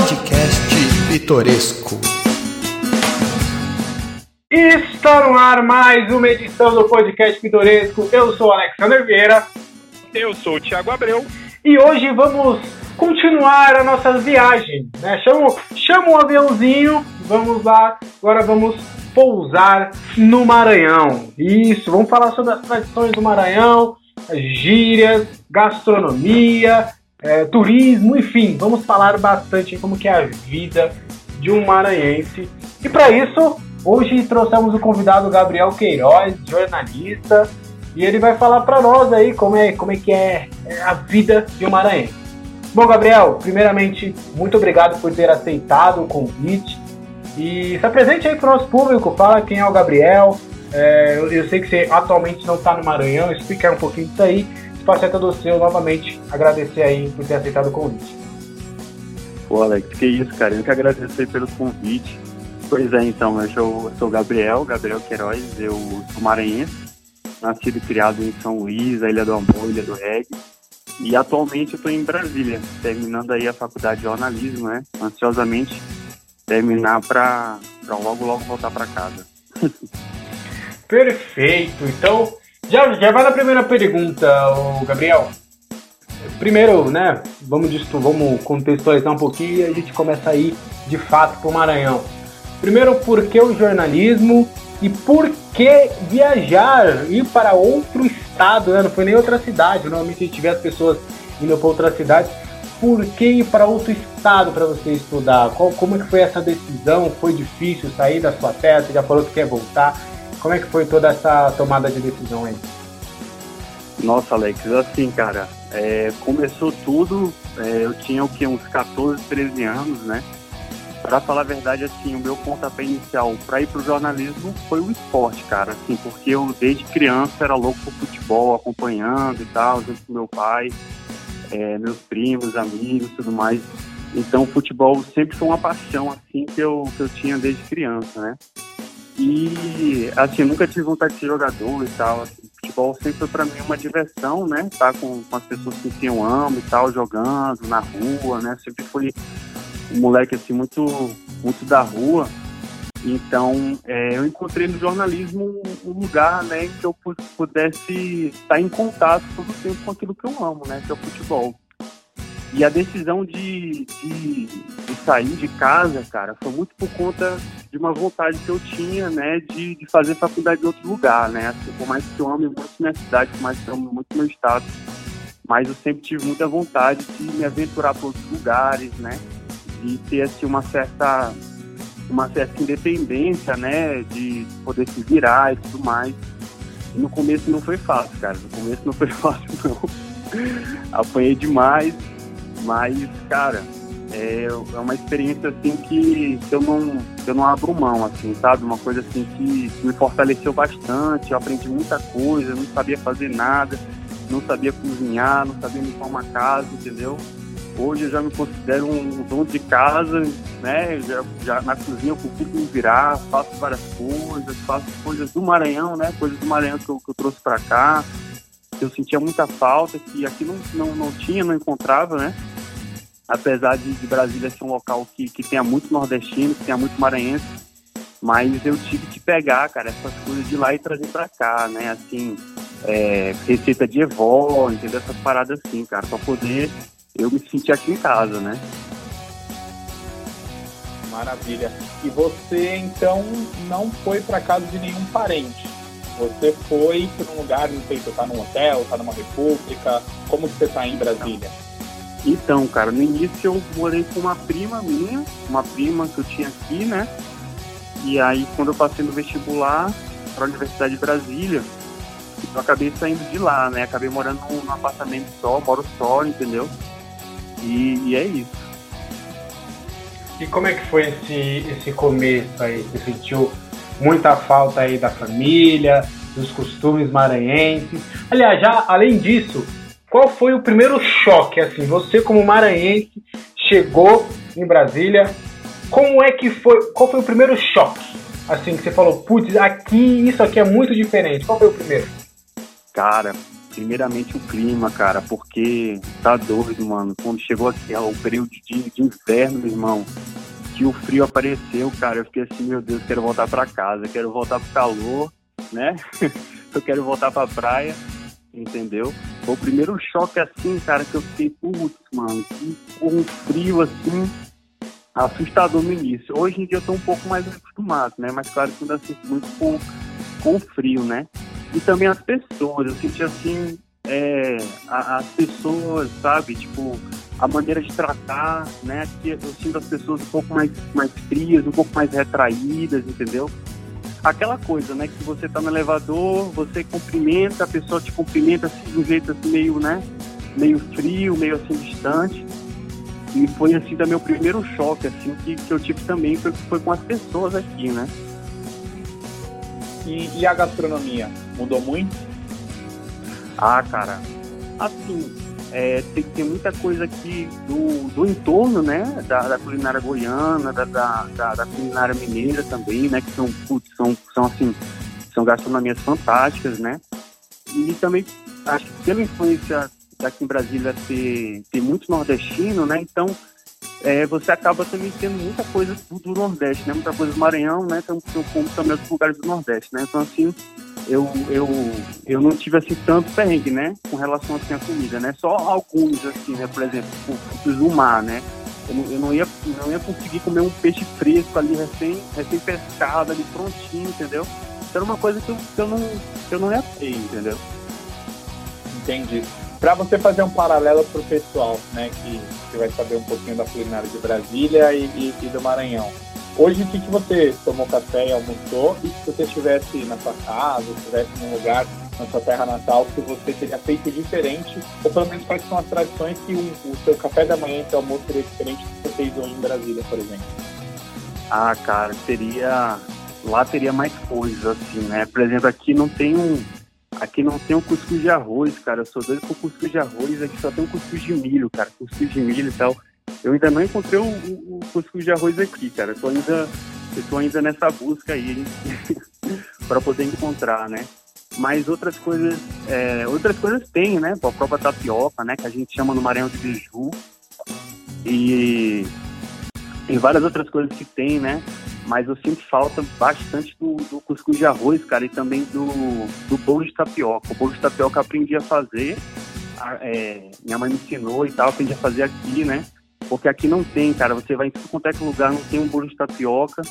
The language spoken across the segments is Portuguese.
Podcast Pitoresco. Está no ar mais uma edição do Podcast Pitoresco. Eu sou o Alexander Vieira. Eu sou o Thiago Abreu. E hoje vamos continuar a nossa viagem. Né? Chama, chama um aviãozinho, vamos lá. Agora vamos pousar no Maranhão. Isso, vamos falar sobre as tradições do Maranhão, gírias, gastronomia, é, turismo, enfim, vamos falar bastante como que é a vida de um maranhense. E para isso, hoje trouxemos o convidado Gabriel Queiroz, jornalista, e ele vai falar para nós aí como é, como é que é, é a vida de um maranhense. Bom, Gabriel, primeiramente, muito obrigado por ter aceitado o convite. E se apresente aí para o nosso público, fala quem é o Gabriel. É, eu, eu, sei que você atualmente não está no Maranhão, explica um pouquinho disso aí. É todo seu, novamente, agradecer aí por ter aceitado o convite. Pô, Alex, que isso, cara. Eu que agradeço aí pelo convite. Pois é, então, eu sou, sou Gabriel, Gabriel Queiroz, eu sou maranhense, nascido e criado em São Luís, a Ilha do Amor, Ilha do Reggae. E atualmente eu estou em Brasília, terminando aí a faculdade de jornalismo, né? Ansiosamente terminar para logo, logo voltar para casa. Perfeito. Então, já, já vai na primeira pergunta, Gabriel. Primeiro, né, vamos, vamos contextualizar um pouquinho e a gente começa aí de fato para o Maranhão. Primeiro, por que o jornalismo e por que viajar, ir para outro estado, né? não foi nem outra cidade. Normalmente a gente vê as pessoas indo para outra cidade. Por que ir para outro estado para você estudar? Qual, como é que foi essa decisão? Foi difícil sair da sua terra? Você já falou que quer voltar. Como é que foi toda essa tomada de decisão aí? Nossa, Alex, assim, cara, é, começou tudo, é, eu tinha o que, uns 14, 13 anos, né? Para falar a verdade, assim, o meu pontapé inicial para ir pro jornalismo foi o esporte, cara, assim, porque eu desde criança era louco por futebol, acompanhando e tal, junto com meu pai, é, meus primos, amigos, tudo mais. Então, o futebol sempre foi uma paixão, assim, que eu, que eu tinha desde criança, né? E, assim, nunca tive vontade de ser jogador e tal. Assim, futebol sempre foi para mim uma diversão, né? Tá com, com as pessoas quem eu amo e tal, jogando na rua, né? Sempre fui um moleque, assim, muito, muito da rua. Então, é, eu encontrei no jornalismo um lugar, né, que eu pudesse estar em contato todo o tempo com aquilo que eu amo, né, que é o futebol. E a decisão de, de, de, sair de casa, cara, foi muito por conta de uma vontade que eu tinha, né, de, de fazer faculdade em outro lugar, né? Assim, por mais que eu ame muito minha cidade, por mais que eu ame muito meu estado, mas eu sempre tive muita vontade de me aventurar por outros lugares, né? De ter, assim, uma certa, uma certa independência, né? De poder se virar e tudo mais. E no começo não foi fácil, cara. No começo não foi fácil, não. Apanhei demais, mas, cara, é, é uma experiência assim que, eu não eu não abro mão, assim, sabe? Uma coisa assim que me fortaleceu bastante. Eu aprendi muita coisa, não sabia fazer nada, não sabia cozinhar, não sabia limpar uma casa, entendeu? Hoje eu já me considero um dono de casa, né? Já, já na cozinha eu consigo me virar, faço várias coisas, faço coisas do Maranhão, né? Coisas do Maranhão que eu, que eu trouxe para cá. Eu sentia muita falta, que aqui não, não, não tinha, não encontrava, né? apesar de, de, Brasília ser um local que, que tenha muito nordestino, que tenha muito maranhense, mas eu tive que pegar, cara, essas coisas de lá e trazer para cá, né? Assim, é, receita de evó, entendeu? Essas paradas assim, cara, para poder eu me sentir aqui em casa, né? Maravilha. E você então não foi para casa de nenhum parente? Você foi para um lugar, não sei, você tá num hotel, tá numa república? Como que você tá em Brasília? Então, cara, no início eu morei com uma prima minha, uma prima que eu tinha aqui, né? E aí, quando eu passei no vestibular para a Universidade de Brasília, eu acabei saindo de lá, né? Acabei morando num, num apartamento só, moro só, entendeu? E, e, é isso. E como é que foi esse, esse começo aí? Você sentiu muita falta aí da família, dos costumes maranhenses? Aliás, já além disso, qual foi o primeiro choque, assim, você como maranhense chegou em Brasília, como é que foi, qual foi o primeiro choque, assim, que você falou, putz, aqui, isso aqui é muito diferente, qual foi o primeiro? Cara, primeiramente o clima, cara, porque tá doido, mano. Quando chegou aqui ó, o período de, de inverno, irmão, que o frio apareceu, cara, eu fiquei assim, meu Deus, quero voltar para casa, quero voltar pro calor, né? eu quero voltar pra praia, entendeu? Foi o primeiro choque assim, cara, que eu fiquei, putz, mano, que um frio assim, assustador no início. Hoje em dia eu tô um pouco mais acostumado, né? Mas claro que ainda sinto muito com, com frio, né? E também as pessoas, eu senti assim, é, as pessoas, sabe, tipo, a maneira de tratar, né? Que eu sinto as pessoas um pouco mais, mais frias, um pouco mais retraídas, entendeu? Aquela coisa, né? Que você tá no elevador, você cumprimenta, a pessoa te cumprimenta assim, de um jeito assim, meio, né? Meio frio, meio assim, distante. E foi assim, da meu primeiro choque, assim, que, que eu tive também, foi, foi com as pessoas aqui, né? E, e a gastronomia? Mudou muito? Ah, cara, assim, é, tem, tem muita coisa aqui do, do entorno, né? Da, da culinária goiana, da, da, da, culinária mineira também, né? Que são, são, são assim, são gastronomias fantásticas, né? E também acho que pela influência daqui em Brasília ter, ter muito nordestino, né? Então é, você acaba também tendo muita coisa do, do, Nordeste, né? Muita coisa do Maranhão, né? Então, como também outros lugares do Nordeste, né? Então, assim, eu, eu, eu não tive, assim, tanto perrengue, né? Com relação, assim, à comida, né? Só alguns, assim, né? Por exemplo, frutos do mar, né? Eu não, eu não, ia, não ia conseguir comer um peixe fresco ali, recém, recém pescado ali, prontinho, entendeu? Isso era uma coisa que eu, que eu, não, que eu não ia ter, entendeu? Entendi. Para você fazer um paralelo para o pessoal, né, que, que vai saber um pouquinho da culinária de Brasília e, e, e do Maranhão. Hoje, o que, que você tomou café e almoçou? E se você estivesse na sua casa, estivesse num lugar na sua terra natal, que você teria feito diferente, ou pelo menos quais são as tradições que o, seu café da manhã e seu almoço seria diferente do que você fez hoje em Brasília, por exemplo? Ah, cara, teria. Lá teria mais coisas, assim, né? Por exemplo, aqui não tem um Aqui não tem o cuscuz de arroz, cara. Eu sou doido com cuscuz de arroz. Aqui só tem o cuscuz de milho, cara. Cuscuz de milho e tal. Eu ainda não encontrei o, o, cuscuz de arroz aqui, cara. Eu ainda, ainda nessa busca aí para poder encontrar, né? Mas outras coisas, é, outras coisas tem, né? A própria tapioca, né? Que a gente chama no Maranhão de biju. E, e várias outras coisas que tem, né? mas eu sinto falta bastante do, do cuscuz de arroz, cara, e também do, do bolo de tapioca. O bolo de tapioca eu aprendi a fazer, é, minha mãe me ensinou e tal, aprendi a fazer aqui, né? Porque aqui não tem, cara, você vai em quanto é lugar, não tem um bolo de tapioca,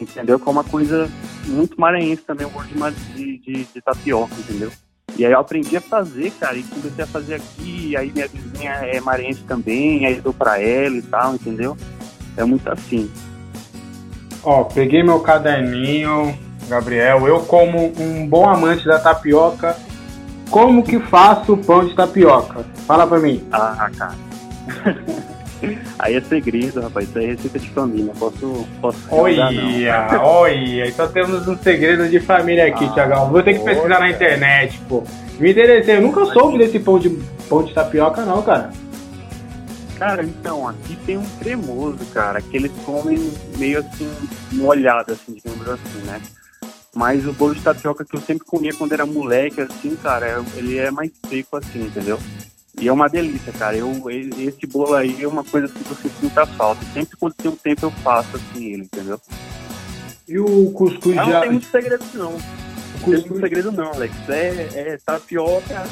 entendeu? Que é uma coisa muito maranhense também, um bolo de, de, de tapioca, entendeu? E aí eu aprendi a fazer, cara, e comecei a fazer aqui, e aí minha vizinha é maranhense também, aí eu dou pra ela e tal, entendeu? É muito assim. Ó, peguei meu caderninho, Gabriel. Eu, como um bom amante da tapioca, como que faço pão de tapioca? Fala pra mim. Ah, cara. Aí é segredo, rapaz. Isso aí é receita de família. Posso. posso olha, olha. Só temos um segredo de família aqui, ah, Tiagão. Vou ter que pesquisar na internet, pô. Me interessei. Eu nunca soube desse pão de, pão de tapioca, não, cara. Cara, então, aqui tem um cremoso, cara, que eles comem meio assim, molhado, assim, digamos assim, né? Mas o bolo de tapioca que eu sempre comia quando era moleque, assim, cara, é, ele é mais seco assim, entendeu? E é uma delícia, cara. Eu, esse bolo aí é uma coisa que sinto muita falta. Sempre quando tem um tempo eu faço assim ele, entendeu? E o cuscuz já... Não tem muito segredo não. Não tem muito segredo não, Alex. É, é tapioca,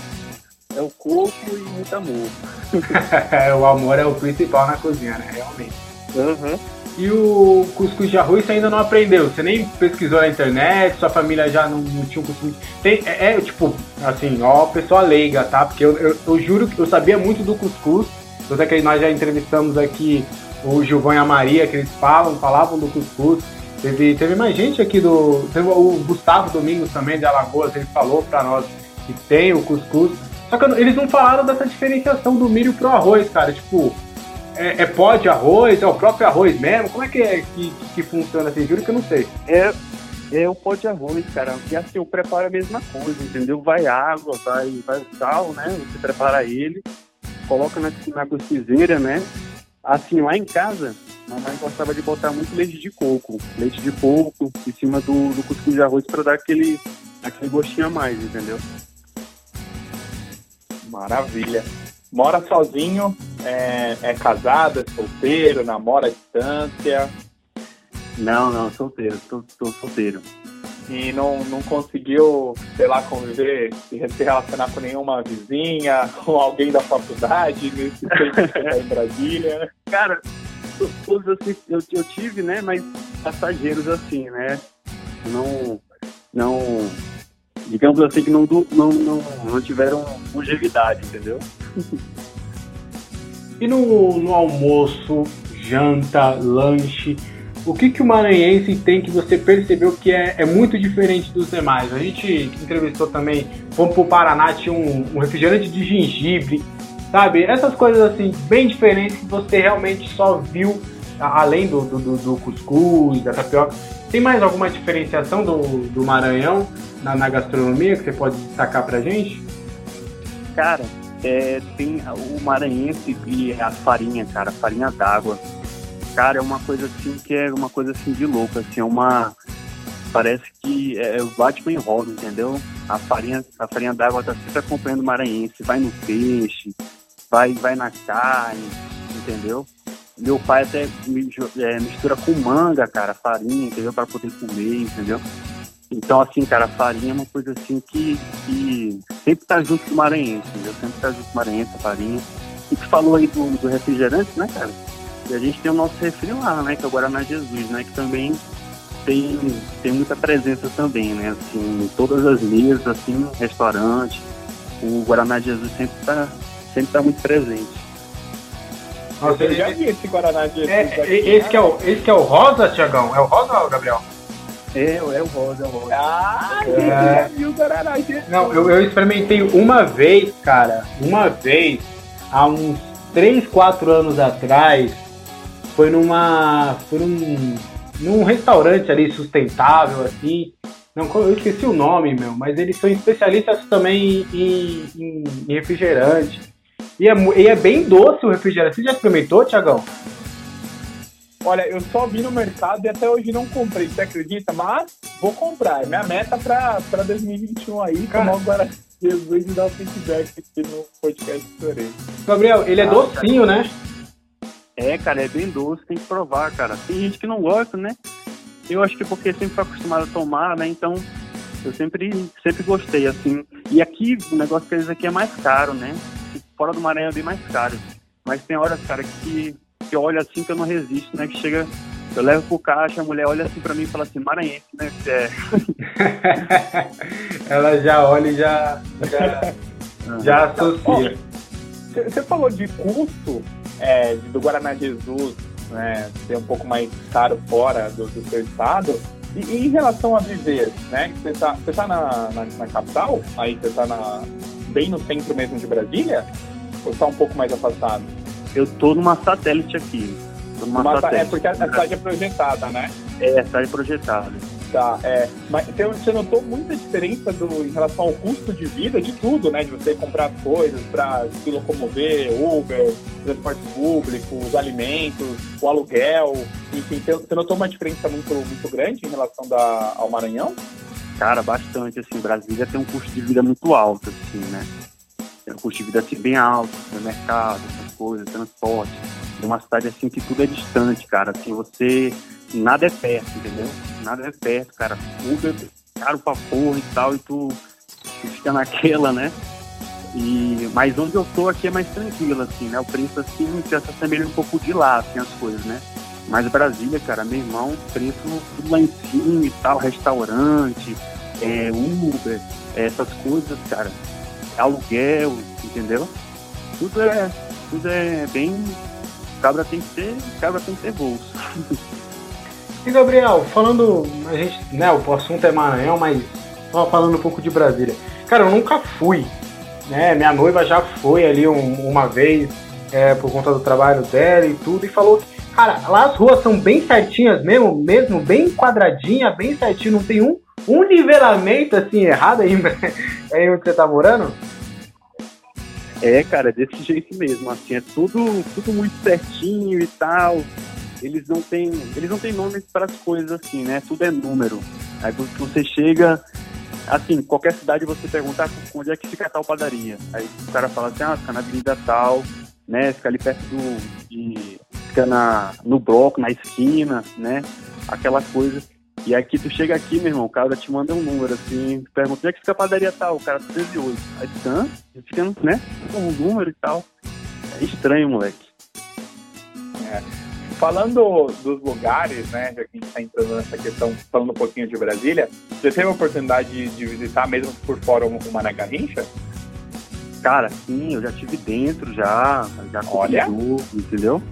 é o corpo e muito amor. o amor é o principal na cozinha, né? Realmente. Uhum. E o cuscuz de arroz você ainda não aprendeu? Você nem pesquisou na internet? Sua família já não, não tinha um cuscuz? Tem, é, é, tipo, assim, ó, pessoa leiga, tá? Porque eu, eu, eu, juro que eu sabia muito do cuscuz. Tanto é que nós já entrevistamos aqui o Gilvão e a Maria, que eles falam, falavam do cuscuz. Teve, teve mais gente aqui do. Teve o Gustavo Domingos também, de Alagoas, ele falou pra nós que tem o cuscuz. Só que eles não falaram dessa diferenciação do milho pro arroz, cara. Tipo, é, é pó de arroz, é o próprio arroz mesmo? Como é que é que, que funciona assim? Juro que eu não sei. É, é o pó de arroz, cara. E assim, eu preparo a mesma coisa, entendeu? Vai água, vai, vai sal, né? Você prepara ele, coloca na, na cozideira, né? Assim, lá em casa, a mamãe gostava de botar muito leite de coco. Leite de coco em cima do, do cuscuz de arroz para dar aquele, aquele gostinho a mais, entendeu? Maravilha. Mora sozinho, é, é casado, é solteiro, namora à distância. Não, não, solteiro, tô, tô solteiro. E não, não conseguiu, sei lá, conviver, se relacionar com nenhuma vizinha, com alguém da faculdade, nesse tempo que tá em Brasília. Cara, todos assim, eu, eu tive, né, mas passageiros assim, né? Não, não, digamos assim, que não, não, não, não tiveram longevidade, entendeu? E no, no almoço, janta, lanche, o que, que o maranhense tem que você percebeu que é, é muito diferente dos demais? A gente entrevistou também, fomos pro Paraná, tinha um, um refrigerante de gengibre, sabe? Essas coisas assim, bem diferentes que você realmente só viu, além do, do, do cuscuz, da tapioca. Tem mais alguma diferenciação do, do Maranhão na, na gastronomia que você pode destacar pra gente? Cara, é, tem o maranhense e a farinha, cara, a farinha d'água. Cara, é uma coisa assim que é uma coisa assim de louco, assim, é uma parece que é o Batman rosa, entendeu? A farinha, a farinha d'água tá sempre acompanhando o maranhense, vai no peixe, vai vai na carne, entendeu? Meu pai até é, mistura com manga, cara, farinha, entendeu? Para poder comer, entendeu? Então, assim, cara, a farinha é uma coisa assim que, que sempre tá junto com o maranhense, entendeu? Sempre tá junto com o maranhense, a farinha. E tu falou aí do, do refrigerante, né, cara? E a gente tem o nosso refri lá, né, que é o Guaraná Jesus, né, que também tem, tem muita presença também, né, assim, em todas as mesas, assim, restaurante, o Guaraná Jesus sempre tá, sempre tá muito presente. Nossa, eu já vi esse Guaraná Jesus é, aqui, esse, né? que é o, esse que é o rosa, Tiagão? É o rosa, Gabriel? É, é o rosa, é o rosa. Ah, é. viu o Guaraná. Não, eu, eu experimentei uma vez, cara, uma vez, há uns 3, 4 anos atrás, foi numa. Foi num, num restaurante ali sustentável, assim. Não, eu esqueci o nome, meu, mas eles são especialistas também em, em, em refrigerante. E é, e é bem doce o refrigerante. Você já experimentou, Tiagão? Olha, eu só vi no mercado e até hoje não comprei, você acredita? Mas vou comprar. É minha meta pra, pra 2021 aí, Cara. tomar agora Jesus e dar o feedback aqui no podcast Chorei. Gabriel, ele é ah, docinho, cara. né? É, cara, é bem doce, tem que provar, cara. Tem gente que não gosta, né? Eu acho que porque sempre foi acostumado a tomar, né? Então, eu sempre, sempre gostei, assim. E aqui, o negócio que eles aqui é mais caro, né? Fora do Maranhão é bem mais caro. Mas tem horas, cara, que que olha assim que eu não resisto, né? Que chega, eu levo pro caixa, a mulher olha assim pra mim e fala assim, maranhense, né? É. Ela já olha e já, já, já associa. Você falou de custo é, do Guaraná Jesus, né? Ser um pouco mais caro fora do, do seu estado. E, e, em relação a viver, né? Você tá, você tá na, na, na capital? Aí você tá na, bem no centro mesmo de Brasília? Ou está um pouco mais afastado? Eu tô numa satélite aqui. Tô numa Uma, satélite. É porque a cidade é projetada, né? É, a cidade é projetada. Tá, é. Mas você notou muita diferença do, em relação ao custo de vida de tudo, né? De você comprar coisas para se locomover, Uber, transporte público, os alimentos, o aluguel. Enfim, você notou uma diferença muito, muito grande em relação da, ao Maranhão? Cara, bastante, assim, Brasília tem um custo de vida muito alto, assim, né? Tem um custo de vida assim, bem alto, no coisas, transporte. É uma cidade assim que tudo é distante, cara. Assim, você. Nada é perto, entendeu? Nada é perto, cara. Uber é caro pra porra e tal, e tu, tu fica naquela, né? E, mas onde eu tô aqui é mais tranquilo, assim, né? O preço, assim, se assemelha um pouco de lá, assim, as coisas, né? Mas Brasília, cara, meu irmão, preço tudo lá em cima e tal, restaurante, é, Uber, é, essas coisas, cara aluguel, entendeu? Tudo é, tudo é bem. Cabra tem que ter, cabra tem que ter bolso. E Gabriel, falando, a gente, né, o assunto é Maranhão, mas só falando um pouco de Brasília. Cara, eu nunca fui, né? Minha noiva já foi ali um, uma vez é, por conta do trabalho dela e tudo, e falou que, cara, lá as ruas são bem certinhas mesmo, mesmo bem quadradinha, bem certinho, não tem um um nivelamento assim errado aí, aí onde você tá morando? É, cara, desse jeito mesmo, assim, é tudo, tudo muito certinho e tal. Eles não têm, eles não têm nomes para as coisas assim, né? Tudo é número. Aí você chega, assim, qualquer cidade você perguntar onde é que fica tal padaria. Aí o cara fala assim, ah, fica na avenida tal, né? Fica ali perto do. De, fica na, no bloco, na esquina, né? Aquela coisa. E aqui tu chega aqui, meu irmão, o cara te manda um número assim, pergunta onde é que fica a padaria tal, o cara 1308. Aí fica, fica, né? Um número e tal. É estranho, moleque. É. Falando dos lugares, né, já que a gente está entrando nessa questão, falando um pouquinho de Brasília, você teve a oportunidade de visitar, mesmo por fora, o Mané Garrincha? Cara, sim, eu já tive dentro, já, já Olha. Jogo, entendeu?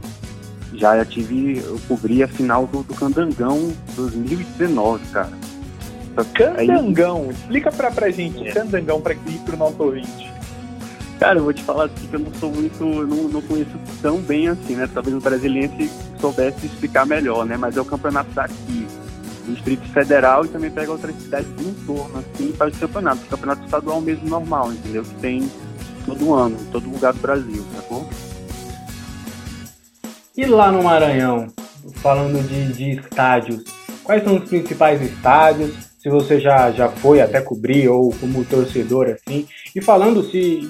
Já, já tive, eu cobri a final do, do Candangão 2019, cara. Candangão, Aí, explica pra, pra gente, é. Candangão, pra ir pro nosso ouvinte. Cara, eu vou te falar assim que eu não sou muito, não, não conheço tão bem assim, né? Talvez o brasileiro soubesse explicar melhor, né? Mas é o campeonato daqui, do Distrito Federal e também pega outras cidades do entorno, assim, para o campeonato. O campeonato estadual mesmo normal, entendeu? Que tem todo ano, em todo lugar do Brasil, sacou? E lá no Maranhão, falando de, de estádios, quais são os principais estádios? Se você já, já foi até cobrir ou como torcedor assim. E falando se.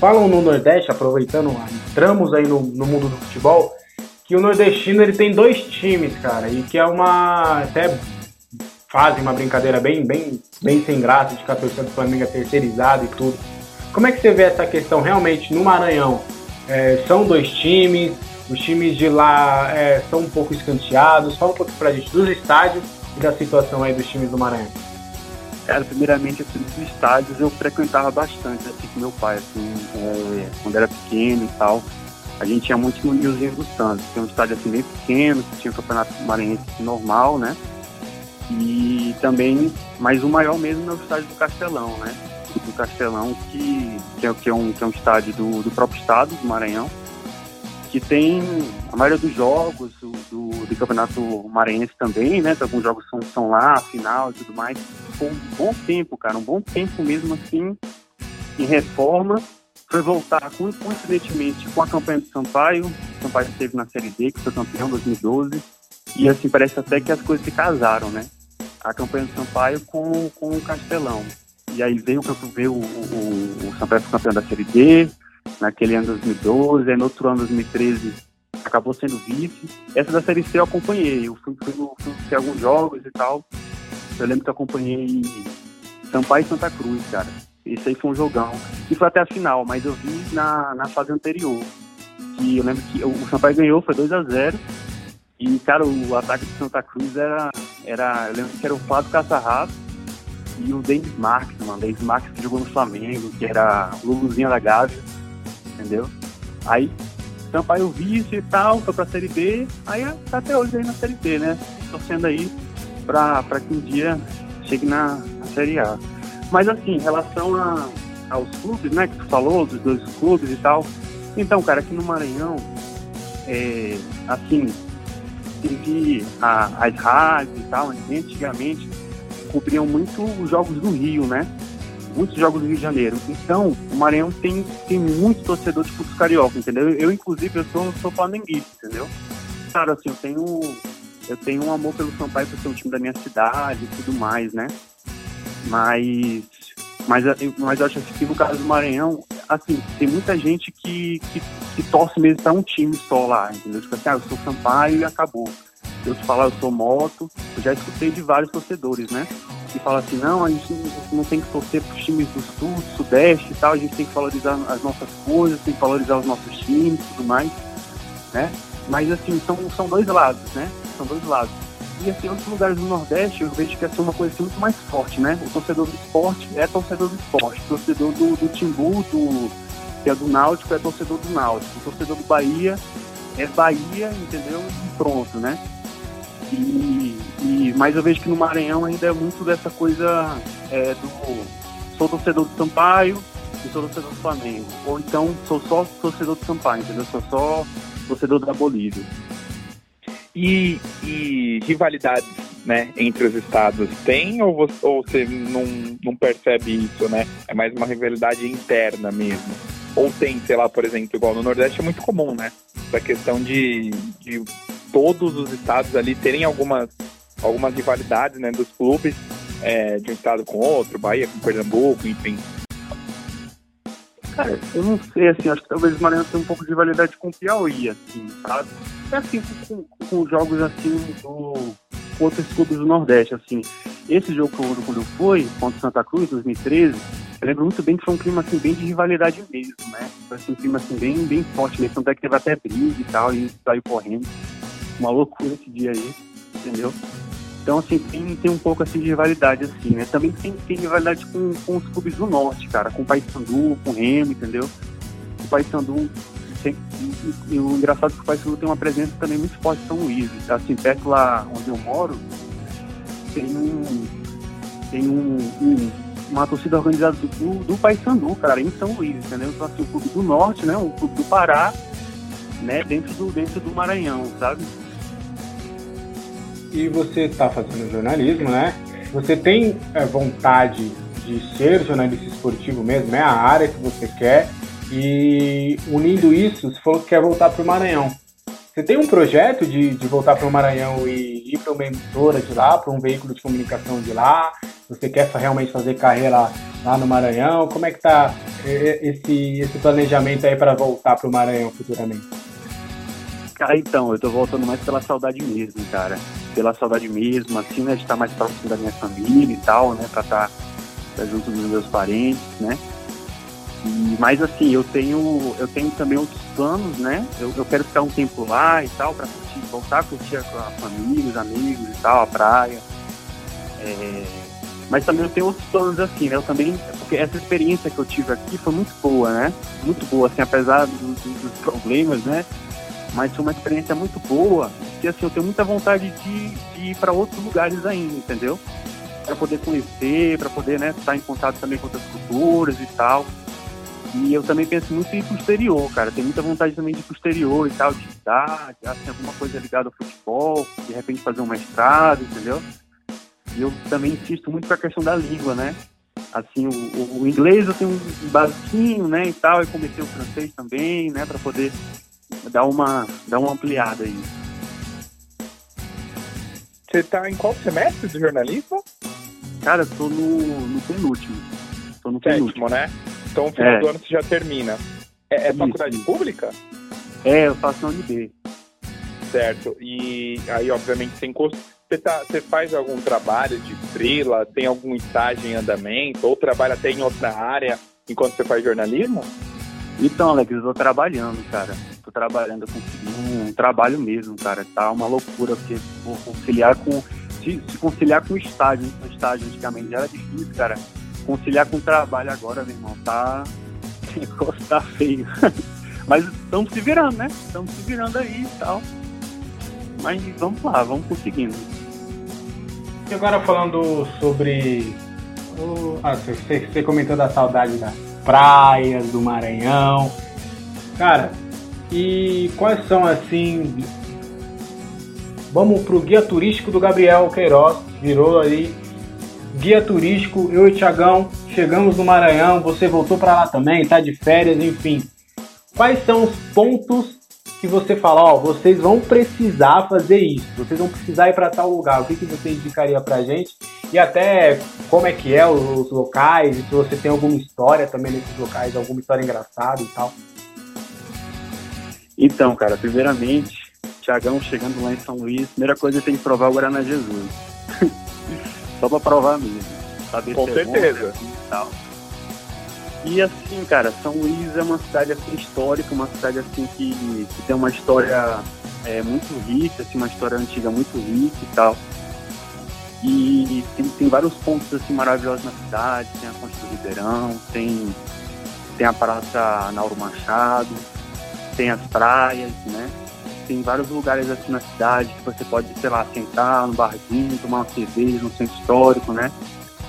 Falam no Nordeste, aproveitando, entramos aí no, no mundo do futebol, que o nordestino ele tem dois times, cara, e que é uma. até fazem uma brincadeira bem, bem, bem sem graça de que a torcida do Flamengo é terceirizada e tudo. Como é que você vê essa questão realmente no Maranhão? É, são dois times, os times de lá é, são um pouco escanteados. Fala um pouquinho pra gente dos estádios e da situação aí dos times do Maranhão. Cara, primeiramente, assim, dos estádios eu frequentava bastante, assim, com meu pai, assim, é, quando era pequeno e tal. A gente ia muito no Nilzinho dos Santos, que é um estádio, assim, bem pequeno, que tinha o campeonato maranhense normal, né? E também, mas o maior mesmo é o estádio do Castelão, né? do Castelão, que, que, é, que, é, um, que é um estádio do, do próprio estado, do Maranhão, que tem a maioria dos jogos do, do, do Campeonato Maranhense também, né? Alguns jogos são, são lá, final e tudo mais. Foi um bom tempo, cara, um bom tempo mesmo assim, em reforma. Foi voltar, coincidentemente, com a campanha do Sampaio. O Sampaio esteve na Série D, que foi campeão em 2012. E assim, parece até que as coisas se casaram, né? A campanha do Sampaio com, com o Castelão. E aí veio, veio o, o, o São Paulo campeão da Série D, naquele ano 2012, aí no outro ano 2013 acabou sendo vice. Essa da Série C eu acompanhei, eu fui, fui, fui, fui alguns jogos e tal. Eu lembro que eu acompanhei Sampaio e Santa Cruz, cara. Esse aí foi um jogão. E foi até a final, mas eu vi na, na fase anterior. Que eu lembro que o Sampaio ganhou, foi 2 a 0 E, cara, o ataque de Santa Cruz era. era eu lembro que era o Flávio Caçarrato e o Davis Marques, mano. Davis Marques que jogou no Flamengo, que era o Luluzinho da Gávea, entendeu? Aí, Sampaio vice e tal, foi pra Série B, aí tá até hoje aí na Série B, né? Torcendo aí pra, pra que um dia chegue na, na Série A. Mas assim, em relação a, aos clubes, né, que tu falou, dos dois clubes e tal. Então, cara, aqui no Maranhão, é, assim, teve a, as rádios e tal, antigamente cobriam muito os jogos do Rio, né? Muitos jogos do Rio de Janeiro. Então, o Maranhão tem, tem muito torcedor tipo dos carioca, entendeu? Eu, inclusive, eu sou, sou flamenguista, entendeu? Cara, assim, eu tenho, eu tenho um amor pelo Sampaio por ser um time da minha cidade e tudo mais, né? Mas, mas, mas eu acho que no caso do Maranhão, assim, tem muita gente que, que, que torce mesmo para um time só lá, entendeu? Tipo assim, ah, eu sou Sampaio e acabou eu te falar, eu sou moto, eu já escutei de vários torcedores, né? Que falam assim, não, a gente não tem que torcer para os times do sul, do sudeste e tal, a gente tem que valorizar as nossas coisas, tem que valorizar os nossos times e tudo mais, né? Mas assim, são, são dois lados, né? São dois lados. E assim, outros lugares do Nordeste eu vejo que é uma coisa assim, muito mais forte, né? O torcedor do esporte é torcedor do esporte, o torcedor do, do Timbu, do, que é do Náutico, é torcedor do Náutico, o torcedor do Bahia é Bahia, entendeu? E pronto, né? E, e, mas eu vejo que no Maranhão ainda é muito dessa coisa é, do sou torcedor do Sampaio e sou torcedor do Flamengo. Ou então sou só torcedor do Sampaio, entendeu? Sou só torcedor da Bolívia. E, e rivalidades né, entre os estados tem ou você, ou você não, não percebe isso, né? É mais uma rivalidade interna mesmo. Ou tem, sei lá, por exemplo, igual no Nordeste é muito comum, né? Essa questão de, de todos os estados ali terem algumas, algumas rivalidades né, dos clubes, é, de um estado com outro, Bahia com Pernambuco, enfim? Cara, eu não sei, assim, acho que talvez o Maranhão tenha um pouco de rivalidade com o Piauí, assim, sabe? É assim, com, com jogos assim do com outros clubes do Nordeste, assim. Esse jogo quando foi, contra o Santa Cruz, 2013, eu lembro muito bem que foi um clima assim, bem de rivalidade mesmo, né? Foi assim, um clima assim, bem, bem forte mesmo, tanto é que teve até briga e tal, e saiu correndo. Uma loucura esse dia aí, entendeu? Então, assim, tem, tem um pouco assim de rivalidade, assim, né? Também tem, tem rivalidade com, com os clubes do norte, cara, com o Paysandu, com o Remo, entendeu? O Paysandu tem, e, e, o engraçado é que o Paysandu tem uma presença também muito forte em São Luís. Assim, perto lá onde eu moro, tem um. Tem um, um uma torcida organizada do, do Paysandu, cara, em São Luís, entendeu? Então, assim, o clube do norte, né? O clube do Pará, né? Dentro do, dentro do Maranhão, sabe? e você está fazendo jornalismo, né? Você tem é, vontade de ser jornalista esportivo mesmo, é a área que você quer. E unindo isso, você falou que quer voltar para o Maranhão. Você tem um projeto de, de voltar para o Maranhão e ir para uma emissora de lá, para um veículo de comunicação de lá? Você quer realmente fazer carreira lá no Maranhão? Como é que tá esse, esse planejamento aí para voltar para o Maranhão futuramente? Cara, então, eu tô voltando mais pela saudade mesmo, cara pela saudade mesmo, assim, né, de estar mais próximo da minha família e tal, né, para estar tá, junto dos meus parentes, né. E, mas assim, eu tenho, eu tenho também outros planos, né? Eu, eu quero ficar um tempo lá e tal, para voltar a curtir com a família, os amigos e tal, a praia. É, mas também eu tenho outros planos assim, né? Eu também, porque essa experiência que eu tive aqui foi muito boa, né? Muito boa, assim, apesar do, do, dos problemas, né? Mas foi uma experiência muito boa que assim, eu tenho muita vontade de, de ir para outros lugares ainda, entendeu? Para poder conhecer, para poder né, estar em contato também com outras culturas e tal. E eu também penso muito em ir pro exterior, cara. Tenho muita vontade também de ir pro exterior e tal, de estudar, assim, alguma coisa ligada ao futebol, de repente fazer um mestrado, entendeu? E eu também insisto muito com a questão da língua, né? Assim, o, o inglês eu tenho um basiquinho, né, e tal, e comecei o francês também, né, para poder dar uma, dar uma ampliada aí. Você tá em qual semestre de jornalismo? Cara, eu tô no, no penúltimo. Tô no Sétimo, penúltimo. né? Então, no final é. do ano você já termina. É, é faculdade pública? É, eu faço na UNB. Certo. E aí, obviamente, sem custo. Você, tá, você faz algum trabalho de frila? Tem algum estágio em andamento? Ou trabalha até em outra área enquanto você faz jornalismo? Então, Alex, eu tô trabalhando, cara. Tô trabalhando, consegui um trabalho mesmo, cara. Tá uma loucura, porque conciliar com. Se, se conciliar com o estágio, o estágio antigamente já era difícil, cara. Conciliar com o trabalho agora, meu irmão, tá. O negócio tá feio. Mas estamos se virando, né? Estamos se virando aí e tal. Mas vamos lá, vamos conseguindo. E agora falando sobre. Ah, você, você comentou da saudade da praias do Maranhão. Cara, e quais são assim. Vamos pro guia turístico do Gabriel Queiroz, virou aí guia turístico. Eu e Tiagão chegamos no Maranhão, você voltou para lá também, tá de férias, enfim. Quais são os pontos que você fala, ó, vocês vão precisar fazer isso, vocês vão precisar ir para tal lugar, o que, que você indicaria pra gente? E até como é que é os locais, se você tem alguma história também nesses locais, alguma história engraçada e tal. Então, cara, primeiramente, Tiagão chegando lá em São Luís, primeira coisa é tem que provar o Guaraná Jesus. Só pra provar mesmo. Saber Com certeza. É bom, e tal. E assim, cara, São Luís é uma cidade assim, histórica, uma cidade assim que, que tem uma história é, muito rica, assim, uma história antiga muito rica e tal. E tem, tem vários pontos assim maravilhosos na cidade, tem a Ponte do Ribeirão, tem, tem a Praça Nauro Machado, tem as praias, né? Tem vários lugares assim na cidade que você pode, sei lá, sentar no barzinho, tomar uma cerveja no centro histórico, né?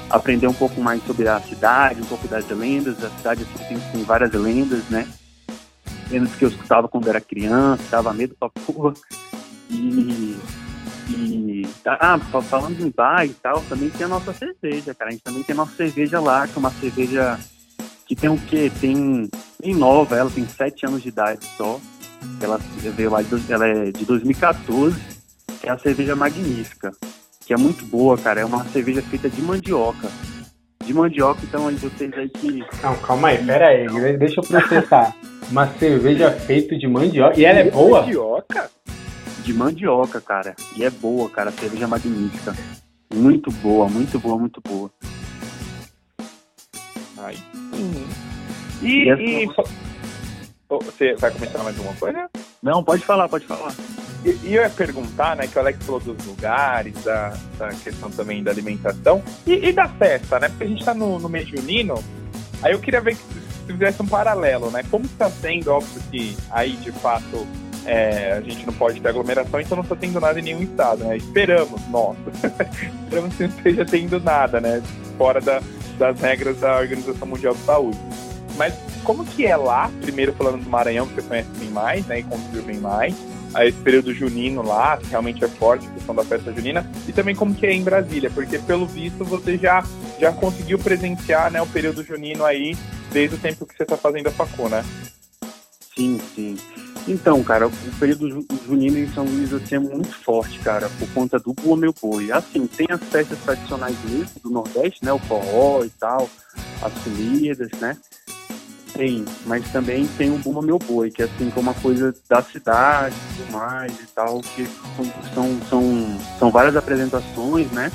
aprender um pouco mais sobre a cidade, um pouco das lendas. A cidade assim, tem, tem várias lendas, né? Lendas que eu escutava quando era criança, dava medo pra porra. E, e ah, falando em bar e tal, também tem a nossa cerveja, cara. A gente também tem a nossa cerveja lá, que é uma cerveja que tem o quê? Tem, tem nova, ela tem sete anos de idade só. Ela veio lá, de, ela é de 2014, que é a cerveja magnífica. que é muito boa, cara. É uma cerveja feita de mandioca. De mandioca, então aí vocês aí que. Não, calma aí, pera aí, deixa eu processar. uma cerveja feita de mandioca. E ela é boa? Mandioca? De mandioca, cara. E é boa, cara. Cerveja magnífica. Muito boa, muito boa, muito boa. Uhum. E, e, você vai começar mais alguma coisa? Não, pode falar, pode falar. E, e eu ia perguntar, né, que o Alex falou dos lugares, da, da questão também da alimentação e, e, da festa, né? Porque a gente tá no, no mês junino, aí eu queria ver que se fizesse um paralelo, né? Como está sendo, óbvio que aí de fato é, a gente não pode ter aglomeração, então não está tendo nada em nenhum estado, né? Esperamos, nossa, esperamos que não esteja tendo nada, né? Fora da, das regras da Organização Mundial de Saúde. Mas como que é lá, primeiro falando do Maranhão, que você conhece bem mais, né, e conviveu bem mais, a esse período junino lá, que realmente é forte a questão da festa junina, e também como que é em Brasília, porque pelo visto você já, já conseguiu presenciar, né, o período junino aí, desde o tempo que você está fazendo a facu, né? Sim, sim. Então, cara, o período junino em São Luís assim, é muito forte, cara, por conta do Boa Meu Boi. Assim, tem as festas tradicionais mesmo do Nordeste, né, o forró e tal, as comidas, né, tem, mas também tem o Buma Meu Boi, que é assim, que é uma coisa da cidade e tudo mais e tal, que são, são, são várias apresentações, né?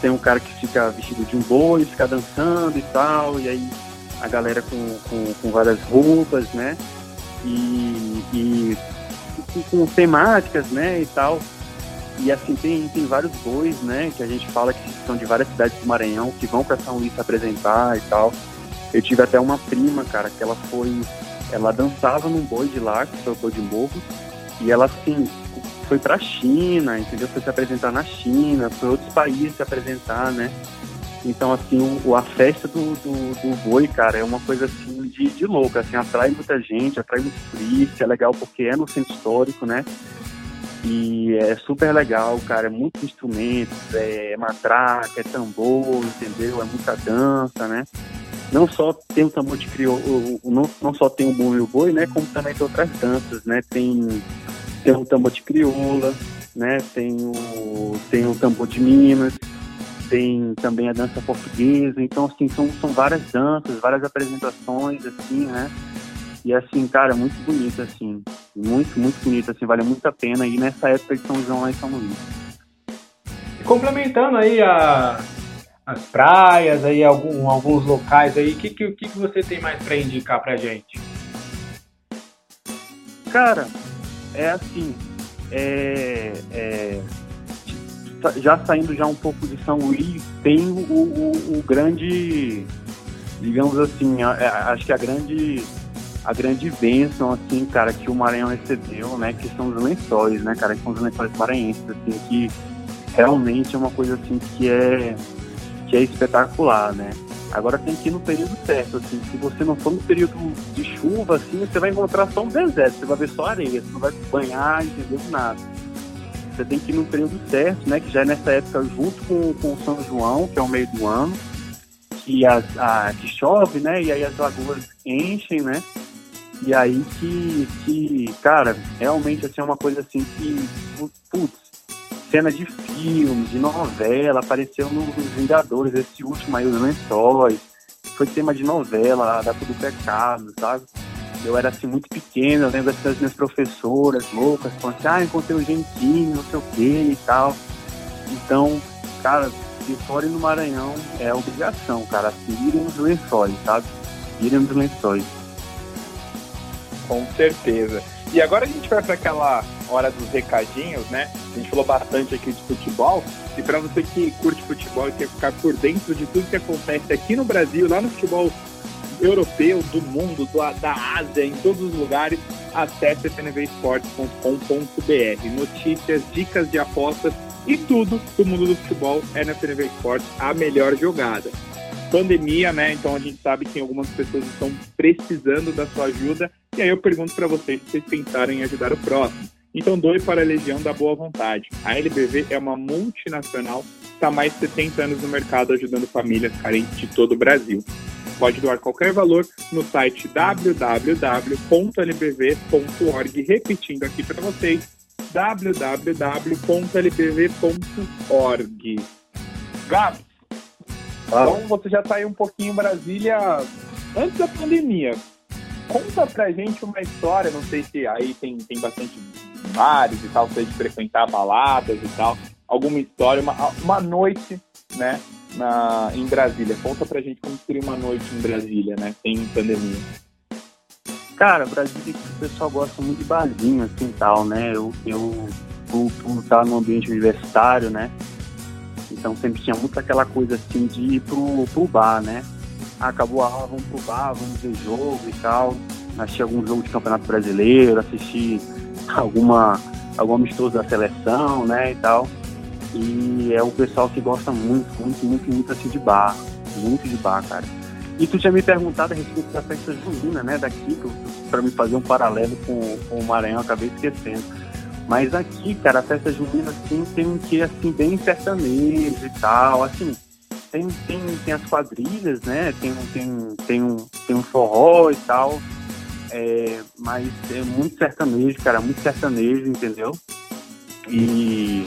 Tem um cara que fica vestido de um boi, fica dançando e tal, e aí a galera com, com, com várias roupas, né? E, e com, temáticas, né, e tal. E assim, tem, tem vários bois, né, que a gente fala que são de várias cidades do Maranhão, que vão para São Luís se apresentar e tal. Eu tive até uma prima, cara, que ela foi. Ela dançava num boi de lá, que foi o boi de morro, e ela, assim, foi pra China, entendeu? Foi se apresentar na China, foi outros países se apresentar, né? Então, assim, o, a festa do, do, do, boi, cara, é uma coisa, assim, de, de louco, assim, atrai muita gente, atrai muito turista, é legal porque é no centro histórico, né? E é super legal, cara, é muitos instrumentos, é matraca, é tambor, entendeu? É muita dança, né? não só tem o tambor de crioulo, não, não só tem o boi e o boi, né, como também tem outras danças, né, tem, tem o tambor de crioula, né, tem o, tem o tambor de Minas, tem também a dança portuguesa, então assim, são, são várias danças, várias apresentações, assim, né, e assim, cara, muito bonito, assim, muito, muito bonito, assim, vale muito a pena ir nessa época de São João lá em São Luís. Complementando aí a, as praias, aí algum, alguns locais aí. O que, que, que você tem mais para indicar pra gente? Cara, é assim, é, é, já saindo já um pouco de São Luís, tem o, o, o grande, digamos assim, a, a, é, acho que a grande a grande bênção, assim, cara, que o Maranhão recebeu, né, que são os lençóis, né, cara, que são os lençóis maranhenses, assim, que realmente é uma coisa, assim, que é que é espetacular, né? Agora tem que ir no período certo, assim. Se você não for no período de chuva, assim, você vai encontrar só um deserto, você vai ver só areia, você não vai banhar, entendeu? Nada. Você tem que ir no período certo, né? Que já é nessa época junto com, com o São João, que é o meio do ano, que, as, a, que chove, né? E aí as lagoas enchem, né? E aí que, que cara, realmente assim, é uma coisa assim que, putz, cena de filme, de novela, apareceu nos Vingadores, esse último aí, os Lençóis, foi tema de novela, da Tudo Pecado, sabe? Eu era assim muito pequeno, eu lembro das minhas professoras loucas, falando assim, ah, encontrei o Gentinho, não sei o que e tal. Então, cara, e no Maranhão é obrigação, cara, assim, irem nos lençóis, sabe? Irem nos lençóis. Com certeza. E agora a gente vai para aquela hora dos recadinhos, né? A gente falou bastante aqui de futebol. E para você que curte futebol e quer ficar por dentro de tudo que acontece aqui no Brasil, lá no futebol europeu, do mundo, do, da Ásia, em todos os lugares, acesse fnvesportes.com.br. Notícias, dicas de apostas e tudo do mundo do futebol é na FNV Esportes a melhor jogada pandemia, né? Então a gente sabe que algumas pessoas estão precisando da sua ajuda. E aí eu pergunto para vocês se vocês pensaram em ajudar o próximo. Então doe para a Legião da Boa Vontade. A LBV é uma multinacional, está mais de 70 anos no mercado ajudando famílias carentes de todo o Brasil. Pode doar qualquer valor no site www.lbv.org, repetindo aqui para vocês, www.lbv.org. Gabs, ah. então você já está aí um pouquinho em Brasília antes da pandemia. Conta pra gente uma história, não sei se aí tem, tem bastante bares e tal, você de frequentar baladas e tal. Alguma história, uma, uma noite, né, na, em Brasília. Conta pra gente como seria uma noite em Brasília, né, sem pandemia. Cara, Brasília o pessoal gosta muito de barzinho, assim, tal, né? Eu, eu por, por estar no ambiente universitário, né? Então sempre tinha muito aquela coisa, assim, de ir pro, pro bar, né? Acabou a aula, vamos pro bar, vamos ver jogo e tal. Assistir algum jogo de campeonato brasileiro, assistir alguma, algum amistoso da seleção, né, e tal. E é o pessoal que gosta muito, muito, muito, muito assim de bar. Muito de bar, cara. E tu tinha me perguntado a respeito da festa junina, né, daqui, para me fazer um paralelo com, com o Maranhão, acabei esquecendo. Mas aqui, cara, a festa junina, assim, tem um que, assim, bem sertanejo e tal, assim, tem, tem, tem as quadrilhas, né, tem, tem, tem, um, tem um forró e tal, é, mas é muito sertanejo, cara, muito sertanejo, entendeu? E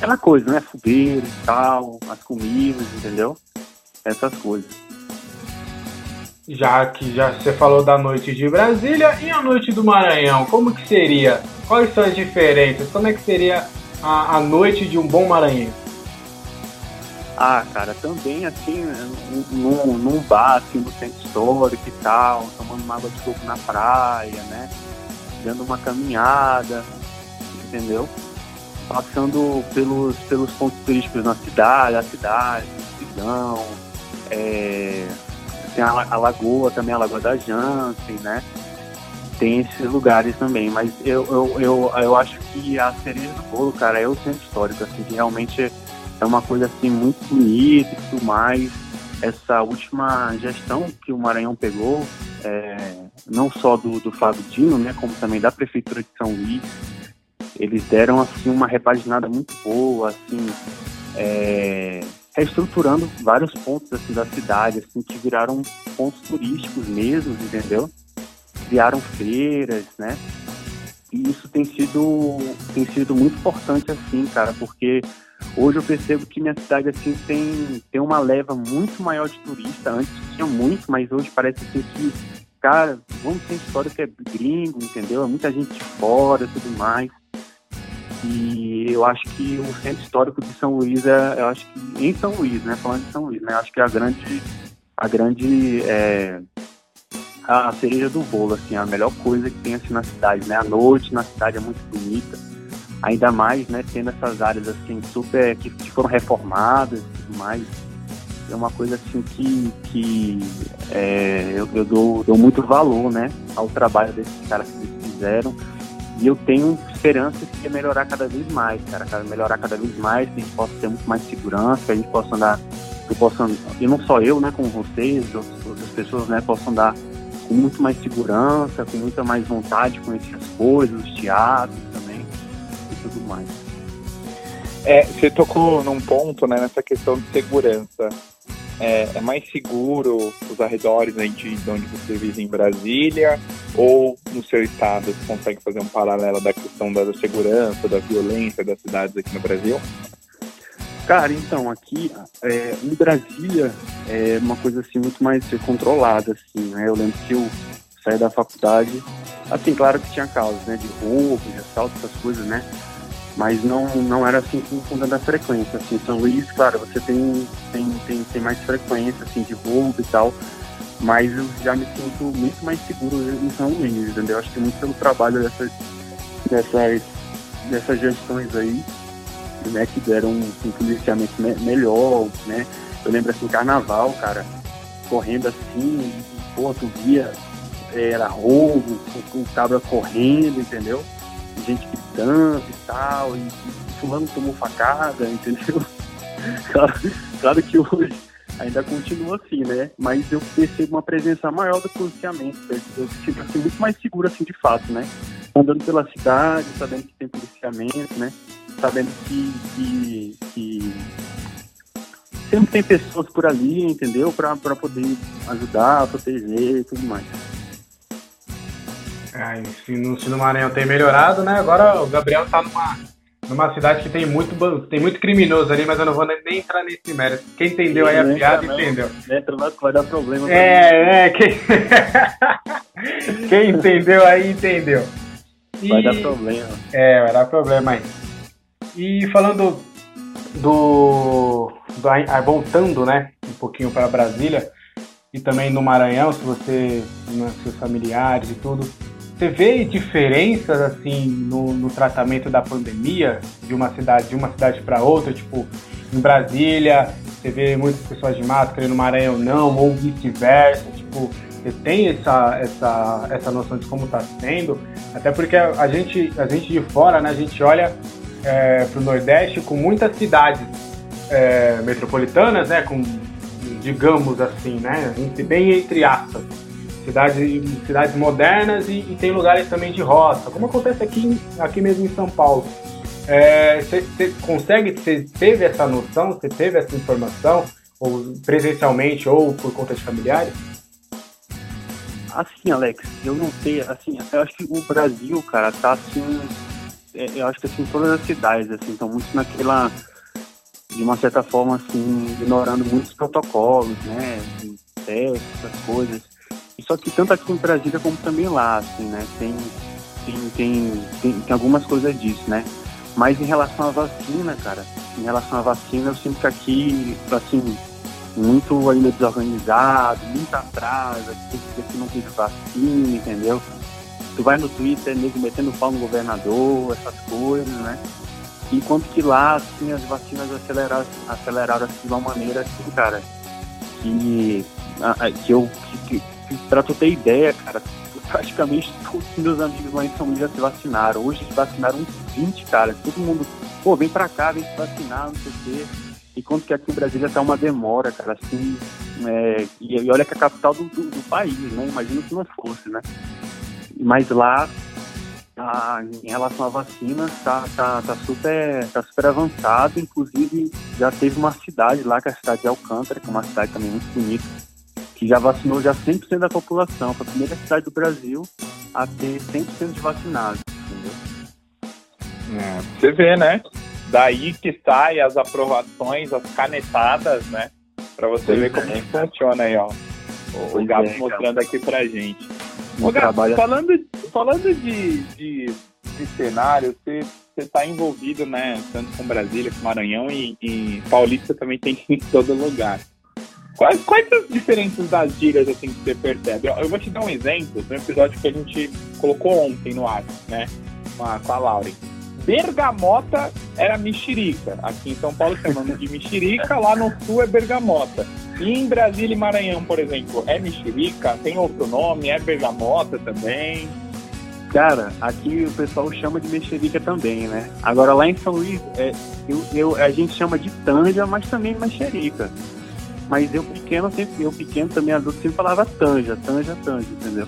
aquela coisa, né, fogueira e tal, as comidas, entendeu? Essas coisas já que já você falou da noite de Brasília e a noite do Maranhão, como que seria? Quais são as diferenças? Como é que seria a, a noite de um bom Maranhão? Ah, cara, também assim, num, num bar, assim, no centro histórico e tal, tomando uma água de coco na praia, né? Dando uma caminhada, entendeu? Passando pelos, pelos pontos turísticos na cidade, a cidade, Cidão, é, tem a, a Lagoa também, a Lagoa da Jansen, né? Tem esses lugares também, mas eu, eu, eu, eu acho que a cereja do bolo, cara, é o centro histórico, assim, que realmente é uma coisa assim muito bonita e tudo mais. Essa última gestão que o Maranhão pegou, é, não só do, do Fábio Dino, né, como também da Prefeitura de São Luís, eles deram assim uma repaginada muito boa, assim, é, reestruturando vários pontos assim, da cidade, assim, que viraram pontos turísticos mesmo, entendeu? Criaram feiras, né? E isso tem sido, tem sido muito importante, assim, cara, porque hoje eu percebo que minha cidade, assim, tem, tem uma leva muito maior de turista. Antes tinha muito, mas hoje parece assim, que, cara, vamos ter história que é gringo, entendeu? É muita gente de fora tudo mais. E eu acho que o centro histórico de São Luís é, eu acho que em São Luís, né, falando de São Luís, né, acho que é a grande, a grande, é, a cereja do bolo, assim, a melhor coisa que tem assim na cidade, né, a noite na cidade é muito bonita, ainda mais, né, tendo essas áreas assim super que, que foram reformadas e tudo mais, é uma coisa assim que, que é, eu, eu dou, dou muito valor, né, ao trabalho desses caras que eles fizeram e eu tenho esperança que é melhorar cada vez mais, cara, melhorar cada vez mais, que a gente possa ter muito mais segurança, que a gente possa andar, que possa, e não só eu, né, como vocês, outras, outras pessoas, né, possam andar com muito mais segurança, com muita mais vontade de conhecer as coisas, os teatros também e tudo mais. É, você tocou num ponto, né, nessa questão de segurança é, é mais seguro os arredores né, de, de onde você vive em Brasília ou no seu estado? Você consegue fazer um paralelo da questão da segurança, da violência das cidades aqui no Brasil? Cara, então, aqui é, em Brasília é uma coisa assim muito mais controlada, assim, né? Eu lembro que eu saí da faculdade, assim, claro que tinha causas, né? De roubo, de assalto, essas coisas, né? Mas não, não era assim com, tanta frequência. Assim, São Luís, claro, você tem, tem, tem, tem mais frequência assim, de roubo e tal, mas eu já me sinto muito mais seguro em São Luís, entendeu? Acho que muito pelo trabalho dessas, dessas, dessas gestões aí, né, que deram um, policiamento me melhor, né? Eu lembro assim, carnaval, cara, correndo assim, pô, tu via, era roubo, o cabra correndo, entendeu? Gente gritando e tal, e, e fulano tomou facada, entendeu? claro, claro que hoje ainda continua assim, né? Mas eu percebo uma presença maior do policiamento. Eu sinto assim, muito mais seguro, assim, de fato, né? Andando pela cidade, sabendo que tem policiamento, né? Sabendo que, que, que sempre tem pessoas por ali, entendeu? Para poder ajudar, proteger e tudo mais. É, se, no, se no Maranhão tem melhorado, né? Agora o Gabriel tá numa, numa cidade que tem muito, tem muito criminoso ali, mas eu não vou nem entrar nesse mérito. Quem entendeu aí a piada, não. entendeu. Entra lá que vai dar problema. É, é, quem... quem entendeu aí, entendeu. E... Vai dar problema. É, vai dar problema aí. E falando do, do ah, voltando, né, um pouquinho para Brasília e também no Maranhão, se você, né, seus familiares e tudo, você vê diferenças assim no, no tratamento da pandemia de uma cidade de uma cidade para outra, tipo em Brasília você vê muitas pessoas de máscara no Maranhão não, ou vice-versa, tipo você tem essa, essa, essa noção de como está sendo, até porque a gente, a gente de fora, né, a gente olha é, para o Nordeste com muitas cidades é, metropolitanas, né, com, digamos assim, né, bem entre aspas, cidades, cidades modernas e, e, tem lugares também de roça, como acontece aqui, aqui mesmo em São Paulo. Você é, consegue, você teve essa noção, você teve essa informação, ou presencialmente ou por conta de familiares? Assim, Alex, eu não sei, assim, eu acho que o Brasil, cara, tá assim, é, eu acho que assim, todas as cidades, assim, estão muito naquela, de uma certa forma, assim, ignorando muitos protocolos, né, testes, essas coisas. Só que tanto aqui em Brasília como também lá, assim, né, tem, tem, tem, tem, tem algumas coisas disso, né. Mas em relação à vacina, cara, em relação à vacina, eu sinto que aqui, assim, muito ainda desorganizado, muito atrás, aqui que não teve vacina, entendeu? Tu vai no Twitter, nego metendo pau no governador, essas coisas, né? Enquanto que lá, assim, as vacinas aceleraram, aceleraram assim, de uma maneira, assim, cara, que, que eu, que, pra tu ter ideia, cara, praticamente todos os meus amigos lá em São Luís já se vacinaram. Hoje se vacinaram uns 20, cara. Todo mundo, pô, vem pra cá, vem se vacinar, não sei o quê. Enquanto que aqui em Brasília tá uma demora, cara, assim, é, e, e, olha que é a capital do, do, do país, né? Imagina que não fosse, né? Mas lá, tá, em relação à vacina, tá, tá, tá, super, tá super avançado. Inclusive, já teve uma cidade lá, que é a cidade de Alcântara, que é uma cidade também muito bonita, que já vacinou já 100% da população. Foi a primeira cidade do Brasil a ter 100% de vacinados, entendeu? É, você vê, né? Daí que sai as aprovações, as canetadas, né? Para você pois ver como é. que funciona aí, ó. O, o Gabo é, mostrando aqui pra gente. Ô, falando, falando de, de, de cenário, você está envolvido, né? Tanto com Brasília, com Maranhão e, e Paulista também tem em todo lugar. Quais, quais as diferenças das gírias assim que você percebe? Eu, vou te dar um exemplo do episódio que a gente colocou ontem no ar, né? Com a, com a Lauren bergamota era mexerica. Aqui em São Paulo chamamos de mexerica, lá no sul é bergamota. E em Brasília e Maranhão, por exemplo, é mexerica? Tem outro nome? É bergamota também? Cara, aqui o pessoal chama de mexerica também, né? Agora lá em São Luís, é, eu, eu, a gente chama de tanja, mas também mexerica. Mas eu pequeno, sempre, eu pequeno também adulto sempre falava tanja, tanja, tanja, entendeu?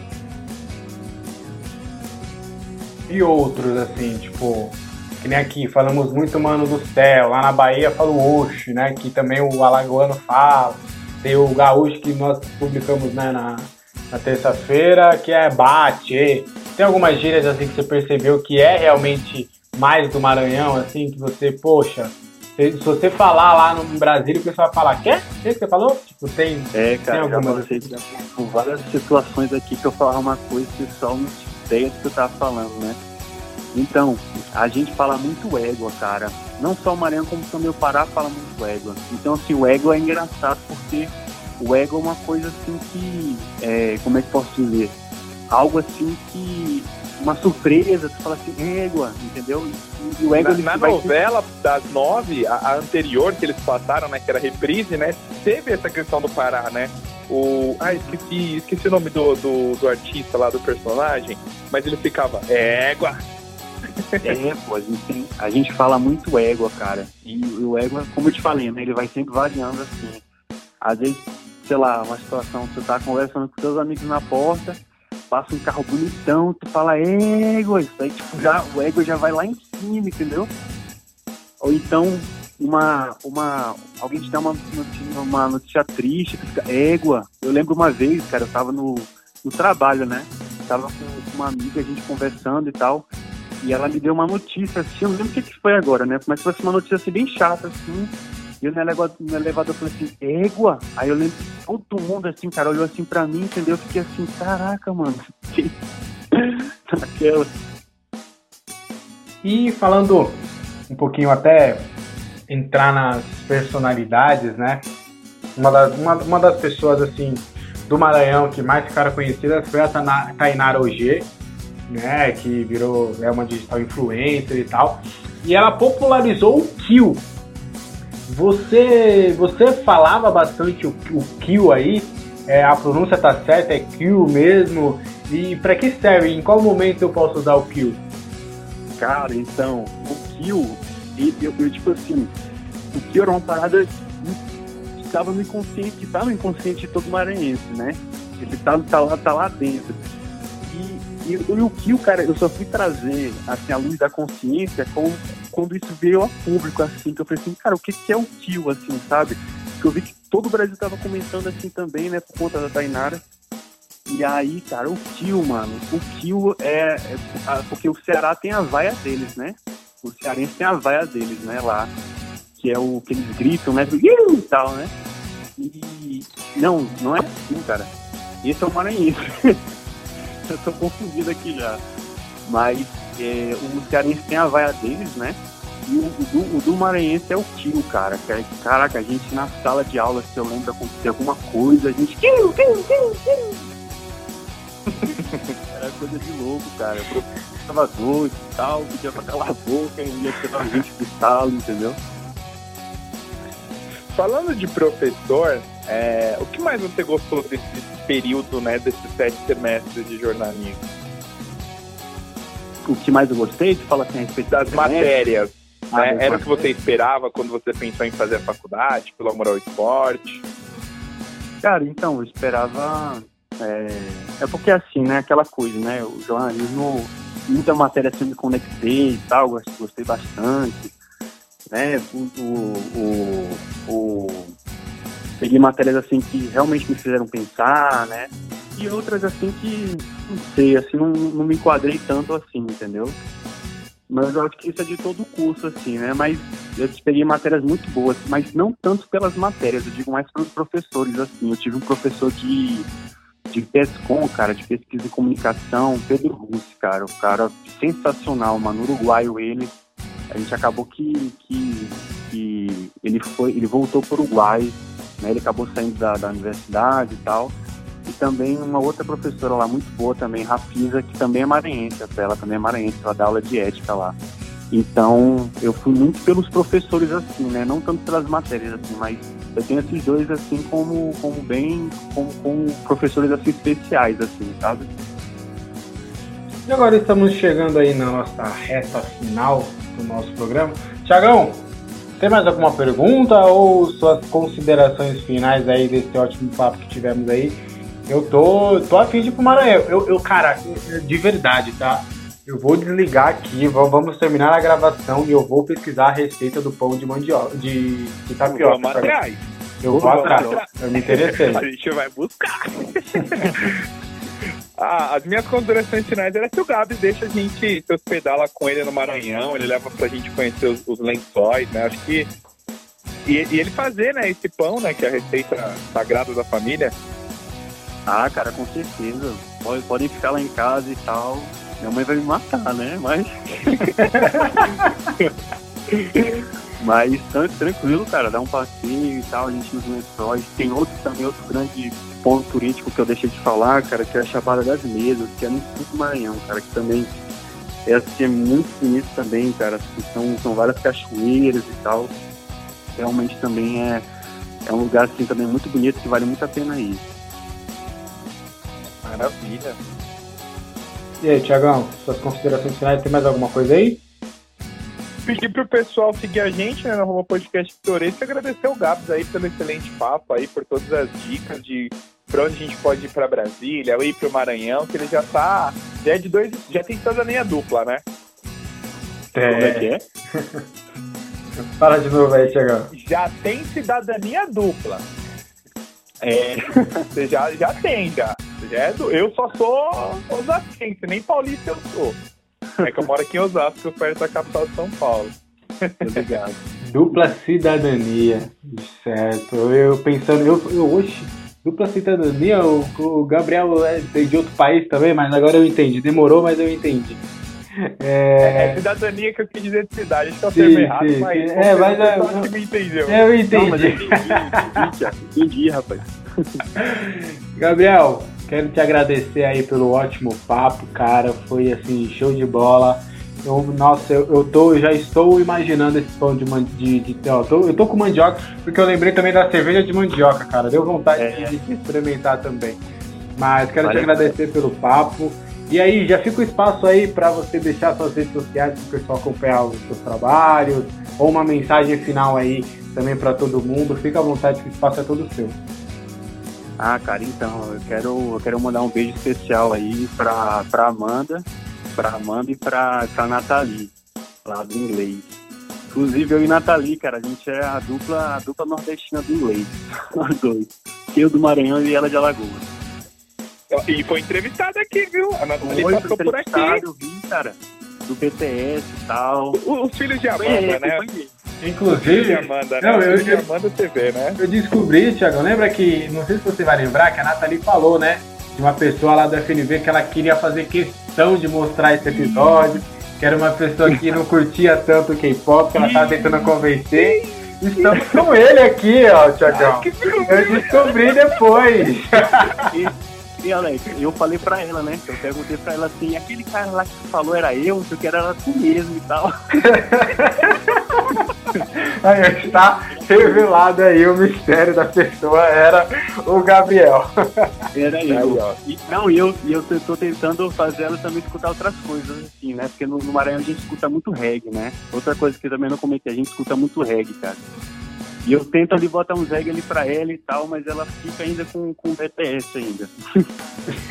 E outros, assim, tipo, que nem aqui, falamos muito Mano do Céu, lá na Bahia falo Oxe, né? Que também o Alagoano fala. Tem o Gaúcho que nós publicamos né, na, na terça-feira, que é Bate. Tem algumas gírias assim que você percebeu que é realmente mais do Maranhão, assim, que você, poxa, se, você falar lá no Brasil, o pessoal vai falar, quer? O que você falou? Tipo, tem, é, cara, tem algumas já passei por várias situações aqui que eu falava uma coisa que o pessoal não tinha ideia do que eu tava falando, né? Então, a gente fala muito égua, cara. Não só o Maranhão, como também o Pará fala muito égua. Então, assim, o égua é engraçado porque o égua é uma coisa assim que. É, como é que posso dizer? Algo assim que. Uma surpresa, tu fala assim, égua, entendeu? E o égua, na, na novela das nove, a, a, anterior que eles passaram, né, que era reprise, né? Teve essa questão do Pará, né? O. Ah, esqueci, esqueci o nome do, do, do artista lá, do personagem, mas ele ficava, égua, é, pô, a gente, a gente fala muito égua, cara. E o égua, como eu te falei, né, ele vai sempre variando assim. Às vezes, sei lá, uma situação, você tá conversando com seus amigos na porta, passa um carro bonitão, tu fala égua, isso aí, tipo, já, o égua já vai lá em cima, entendeu? Ou então, uma, uma, alguém te dá uma notícia, uma notícia triste, tu fica égua. Eu lembro uma vez, cara, eu tava no, no trabalho, né? Eu tava com uma amiga, a gente conversando e tal. E ela me deu uma notícia, assim, eu não lembro o que, que foi agora, né? Mas foi uma notícia assim, bem chata, assim. E eu no elevador, no elevador falei assim, égua? Aí eu lembro que todo mundo, assim, cara, olhou assim pra mim, entendeu? Eu fiquei assim, caraca, mano. Aquela. E falando um pouquinho até entrar nas personalidades, né? Uma das, uma, uma das pessoas, assim, do Maranhão que mais ficaram conhecidas foi a Tainara OG, né? Que virou é uma digital influencer e tal. E ela popularizou o Kill. Você, você falava bastante o, Kill aí, é, a pronúncia tá certa, é Kill mesmo. E para que serve? Em qual momento eu posso usar o Kill? Cara, então, o Kill, eu, eu tipo assim, o Kill era uma parada estava no inconsciente, que tá no inconsciente de todo maranhense, né? Ele tá, tá, lá, tá lá dentro. E, e, e o Kill, cara, eu só fui trazer assim, a luz da consciência com, quando isso veio a público, assim, que eu falei assim, cara, o que, que é o Kill, assim, sabe? Que eu vi que todo o Brasil tava comentando assim também, né, por conta da Tainara. E aí, cara, o Kill, mano, o Kill é, é, Porque o Ceará tem a vaia deles, né? O cearense tem a vaia deles, né, lá que é o que eles gritam, né? E tal, né? E não, não é assim, cara. Esse é o maranhense. Eu tô confundido aqui já. Mas é, o cearense tem a vaia deles, né? E o, o, do, o do maranhense é o tio, cara. É, caraca, a gente na sala de aula, se eu lembro acontecer alguma coisa, a gente. Era coisa de louco, cara. O professor tava doido e tal, pedia pra calar a boca, e ia tirar a gente do sala, entendeu? Falando de professor, é, o que mais você gostou desse período, né, desses sete semestres de jornalismo? O que mais eu gostei? Tu fala assim a respeito das matérias. Ah, né? Era o que você esperava quando você pensou em fazer a faculdade, pelo amor ao esporte? Cara, então, eu esperava. É, é porque assim, né? Aquela coisa, né? O jornalismo, muita matéria assim me conectei e tal, gostei bastante né? O, o, o, peguei matérias assim que realmente me fizeram pensar, né? E outras assim que, não sei, assim, não, não me enquadrei tanto assim, entendeu? Mas eu acho que isso é de todo o curso, assim, né? Mas eu peguei matérias muito boas, mas não tanto pelas matérias, eu digo mais pelos professores, assim. Eu tive um professor de, de PESCOM, cara, de pesquisa e comunicação, Pedro Russi, cara. O cara sensacional, mano, uruguaio ele a gente acabou que, que, que ele foi, ele voltou para o Uruguai, né? Ele acabou saindo da, da universidade e tal. E também uma outra professora lá muito boa também, Rafisa, que também é maranhense, ela também é maranhense, ela dá aula de ética lá. Então, eu fui muito pelos professores assim, né? Não tanto pelas matérias assim, mas eu tenho esses dois assim como como bem como, como professores assim especiais assim, sabe? E agora estamos chegando aí na nossa reta final do nosso programa. Tiagão, tem mais alguma pergunta ou suas considerações finais aí desse ótimo papo que tivemos aí? Eu tô, tô afim de ir pro Maranhão. Eu, eu, cara, de verdade, tá? Eu vou desligar aqui, vamos terminar a gravação e eu vou pesquisar a receita do pão de mandioca, de, de tapioca. Vamos atrás. Eu vou atrás. Eu me interessei. A gente vai buscar. Ah, as minhas considerações finais era que o Gabs deixa a gente se hospedar lá com ele no Maranhão, ele leva pra gente conhecer os, os lençóis, né? Acho que. E, e, ele fazer, né, esse pão, né? Que é a receita sagrada da família. Ah, cara, com certeza. Podem pode ficar lá em casa e tal. Minha mãe vai me matar, né? Mas. Mas tranquilo, cara, dá um passeio e tal, a gente nos lençóis. Tem outro também, outro grande ponto turístico que eu deixei de falar, cara, que é a Chapada das Mesas, que é no sul do Maranhão, cara, que também é, assim, é muito bonito também, cara. Assim, são, são várias cachoeiras e tal. Realmente também é, é um lugar assim também muito bonito que vale muito a pena ir. Maravilha. E aí, Tiagão, suas considerações finais, tem mais alguma coisa aí? pedir pro pessoal seguir a gente né, no Podcast Pitoresco e agradecer o Gabs aí pelo excelente papo aí, por todas as dicas de pra onde a gente pode ir pra Brasília, ou ir pro Maranhão, que ele já tá. Já é de dois. Já tem cidadania dupla, né? É. Como é que é? Fala de novo aí, Tiagão. Já tem cidadania dupla. É, você já, já tem, já. É do, eu só sou osasquense, nem paulista eu sou. É que eu moro aqui em Osasco, perto da capital de São Paulo. Obrigado. Dupla cidadania, certo. Eu pensando, eu, eu oxe, dupla cidadania, o, o Gabriel é de outro país também, mas agora eu entendi. Demorou, mas eu entendi. É, é cidadania que eu quis dizer de cidade, acho que é o termo errado, sim, mas, sim. É, mas é, eu, me entendeu. eu entendi. Não, mas eu entendi, entendi, entendi, rapaz. Gabriel, quero te agradecer aí pelo ótimo papo, cara. Foi assim, show de bola. Eu, nossa, eu, eu tô, já estou imaginando esse pão de, man, de, de ó, tô, eu tô com mandioca, porque eu lembrei também da cerveja de mandioca, cara. Deu vontade É. de, de experimentar também. Mas quero Vale te agradecer pelo papo. E aí, já fica o espaço aí para você deixar suas redes sociais para o pessoal acompanhar os seus trabalhos, ou uma mensagem final aí também para todo mundo. Fica à vontade que o espaço é todo seu. Ah, cara, então, eu quero, eu quero mandar um beijo especial aí pra, pra Amanda, pra Amanda e pra, pra Nathalie, lá do inglês. Inclusive, eu e Nathalie, cara, a gente é a dupla, a dupla nordestina do inglês, nós dois. Eu do Maranhão e ela de Alagoas. E foi entrevistada aqui, viu? A Nathalie Foi passou por aqui. eu vi, cara, do BTS e tal. O- Os filhos de Amanda, né? foi Inclusive, Amanda, né? Não, Os eu- eu- Amanda TV, né? eu descobri, Thiago, lembra que, não sei se você vai lembrar, que a Nathalie falou, né? De uma pessoa lá do FNV que ela queria fazer questão de mostrar esse episódio, que era uma pessoa que não curtia tanto o K-pop, que ela tava tentando convencer. Estamos com ele aqui, ó, Thiagão. Que Eu descobri depois. E, e Alex, eu falei pra ela, né? Eu perguntei pra ela assim, aquele cara lá que falou era eu, o que era ela tu mesmo e tal. Aí está revelado aí o mistério da pessoa, era o Gabriel. Era eu. E, não, e eu, e eu tô, tentando fazer ela também escutar outras coisas, assim, né? Porque no, no Maranhão a gente escuta muito reggae, né? Outra coisa que eu também não comentei, a gente escuta muito reggae, cara. E eu tento ali botar uns reggae ali pra ela e tal, mas ela fica ainda com, com BTS ainda.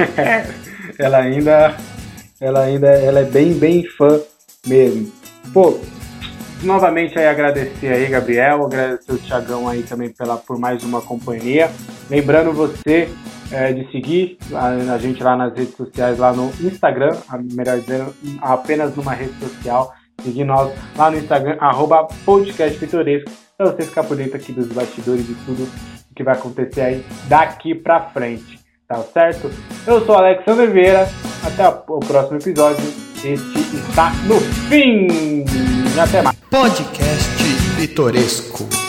ela ainda ela ainda ela é bem bem fã mesmo pô novamente aí agradecer aí Gabriel agradecer o Thiagão aí também pela por mais uma companhia lembrando você é, de seguir a, a gente lá nas redes sociais lá no Instagram melhor dizendo apenas numa rede social seguir nós lá no Instagram arroba podcast pitoresco pra você ficar por dentro aqui dos bastidores de tudo que vai acontecer aí daqui pra frente tá certo? Eu sou Alexandre Vieira, até o próximo episódio. Este está no fim. Até mais. Podcast Pitoresco.